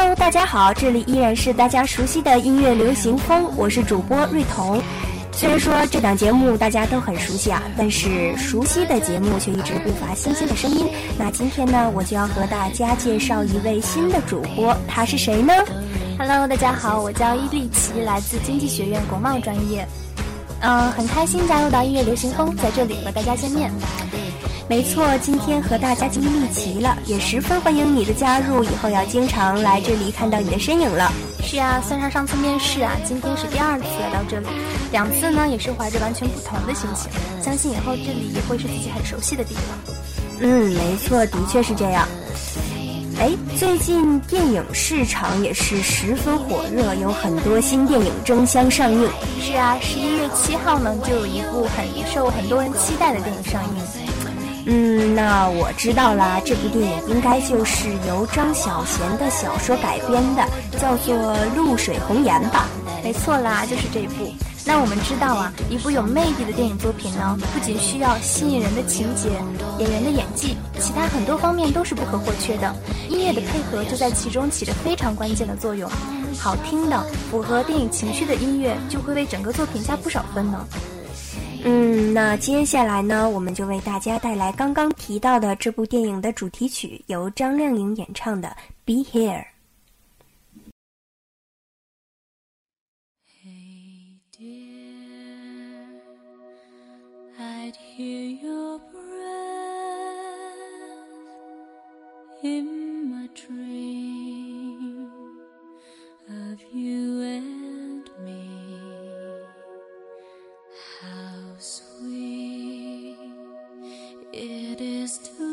Hello，大家好，这里依然是大家熟悉的音乐流行风，我是主播瑞彤。虽然说这档节目大家都很熟悉啊，但是熟悉的节目却一直不乏新鲜的声音。那今天呢，我就要和大家介绍一位新的主播，他是谁呢？Hello，大家好，我叫伊丽琪，来自经济学院国贸专业。嗯，很开心加入到音乐流行风，在这里和大家见面。没错，今天和大家经历齐了，也十分欢迎你的加入，以后要经常来这里看到你的身影了。是啊，算上上次面试啊，今天是第二次来到这里，两次呢也是怀着完全不同的心情。相信以后这里也会是自己很熟悉的地方。嗯，没错，的确是这样。哎，最近电影市场也是十分火热，有很多新电影争相上映。是啊，十一月七号呢，就有一部很受很多人期待的电影上映。嗯，那我知道啦，这部电影应该就是由张小娴的小说改编的，叫做《露水红颜》吧？没错啦，就是这部。那我们知道啊，一部有魅力的电影作品呢，不仅需要吸引人的情节、演员的演技，其他很多方面都是不可或缺的。音乐的配合就在其中起着非常关键的作用。好听的、符合电影情绪的音乐，就会为整个作品加不少分呢。嗯，那接下来呢，我们就为大家带来刚刚提到的这部电影的主题曲，由张靓颖演唱的《Be Here》。just who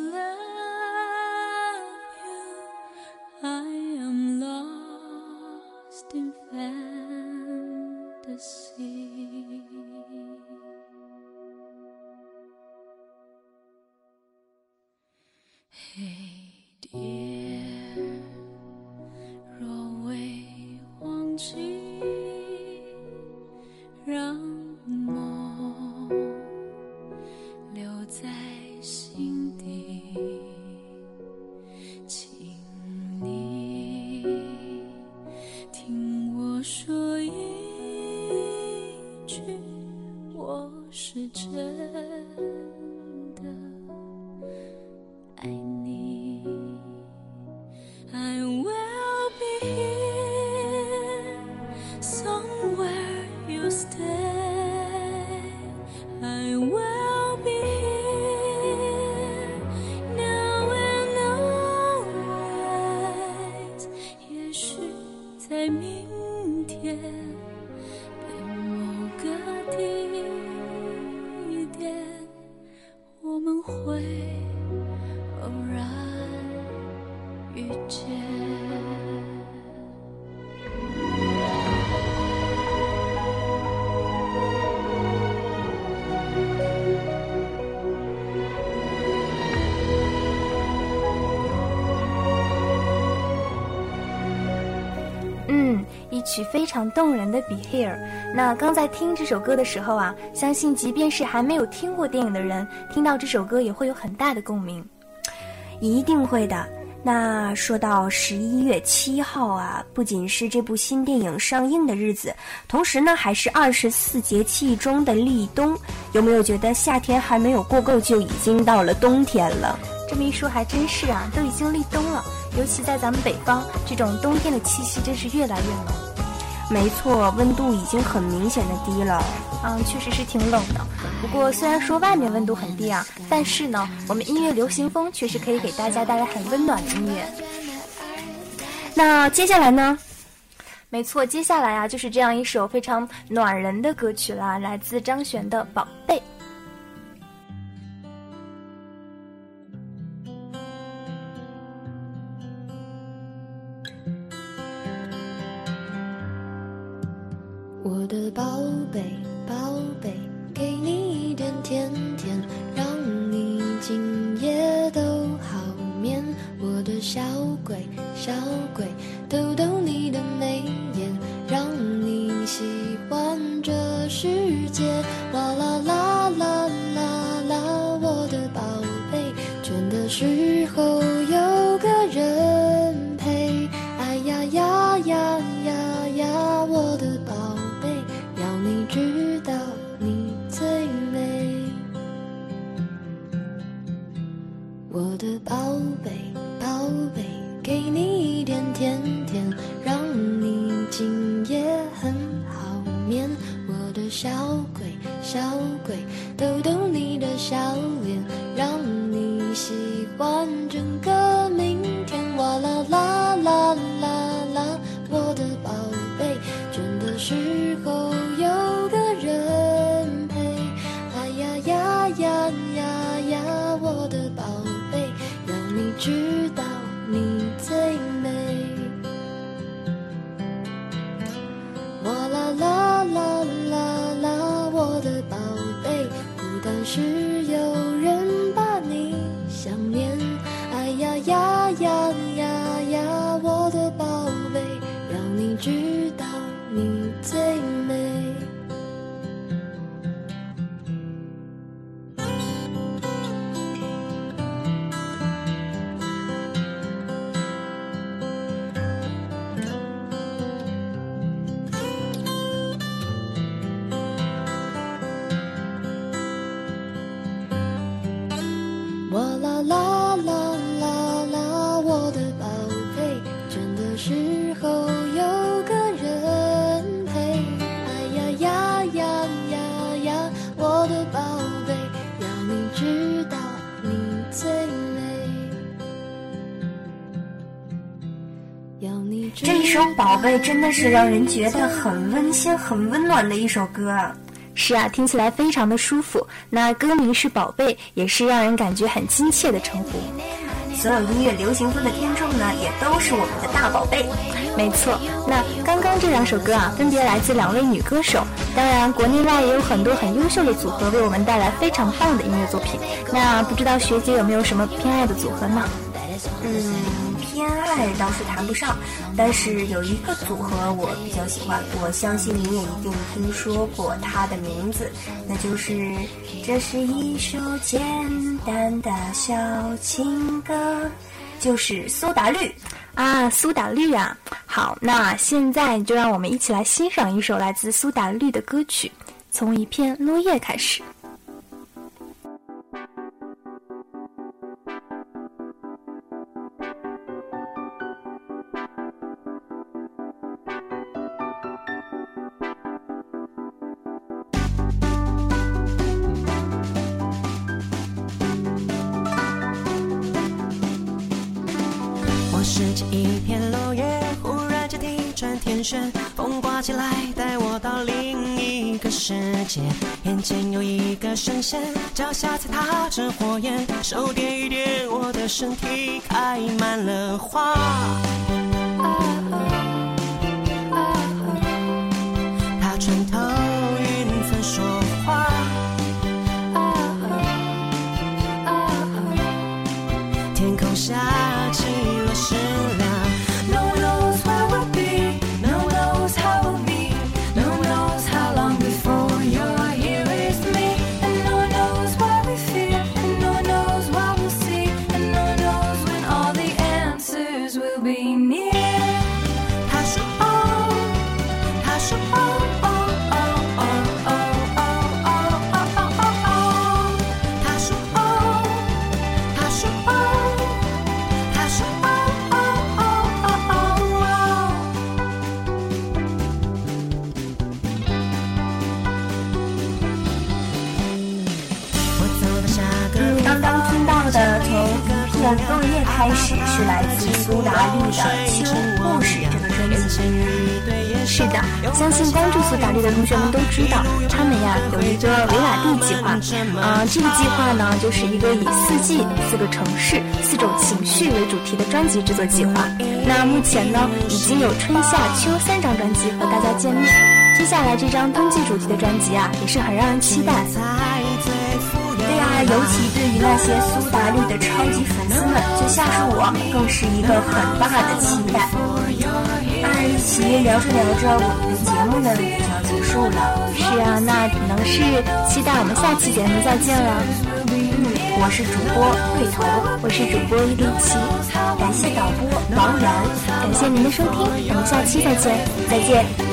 真曲非常动人的《Be Here》，那刚在听这首歌的时候啊，相信即便是还没有听过电影的人，听到这首歌也会有很大的共鸣，一定会的。那说到十一月七号啊，不仅是这部新电影上映的日子，同时呢，还是二十四节气中的立冬。有没有觉得夏天还没有过够，就已经到了冬天了？这么一说还真是啊，都已经立冬了。尤其在咱们北方，这种冬天的气息真是越来越浓。没错，温度已经很明显的低了。嗯，确实是挺冷的。不过虽然说外面温度很低啊，但是呢，我们音乐流行风确实可以给大家带来很温暖的音乐。那接下来呢？没错，接下来啊，就是这样一首非常暖人的歌曲啦，来自张悬的《宝贝》。我的小鬼，小鬼，逗逗你的眉眼，让你喜欢这世界。哇啦啦只有时候有个人陪。哎呀呀呀呀呀，我的宝贝，要你知道你最美。要你知这一首《宝贝》真的是让人觉得很温馨、很温暖的一首歌啊。是啊，听起来非常的舒服。那歌名是“宝贝”，也是让人感觉很亲切的称呼。所有音乐流行风的听众呢，也都是我们的大宝贝。没错，那刚刚这两首歌啊，分别来自两位女歌手。当然，国内外也有很多很优秀的组合为我们带来非常棒的音乐作品。那不知道学姐有没有什么偏爱的组合呢？嗯，偏爱倒是谈不上，但是有一个组合我比较喜欢，我相信你也一定听说过它的名字，那就是《这是一首简单的小情歌》，就是苏打绿。啊，苏打绿啊！好，那现在就让我们一起来欣赏一首来自苏打绿的歌曲，《从一片落叶开始》。起一片落叶，忽然间地转天旋，风刮起来，带我到另一个世界。眼前有一个神仙，脚下踩踏着火焰，手点一点我的身体，开满了花。他穿透开始，是来自苏打绿的《秋故事》这个专辑。是的，相信关注苏打绿的同学们都知道，他们呀有一个维瓦蒂计划。呃，这个计划呢，就是一个以四季、四个城市、四种情绪为主题的专辑制作计划。那目前呢，已经有春夏秋三张专辑和大家见面。接下来这张冬季主题的专辑啊，也是很让人期待。尤其对于那些苏打绿的超级粉丝们，就像是我，更是一个很大的期待。那一起聊着聊着，我们的节目呢也就要结束了。是啊，那只能是期待我们下期节目再见了。嗯，我是主播瑞彤，我是主播一六七，感谢导播王然。感谢您的收听，我们下期再见，再见。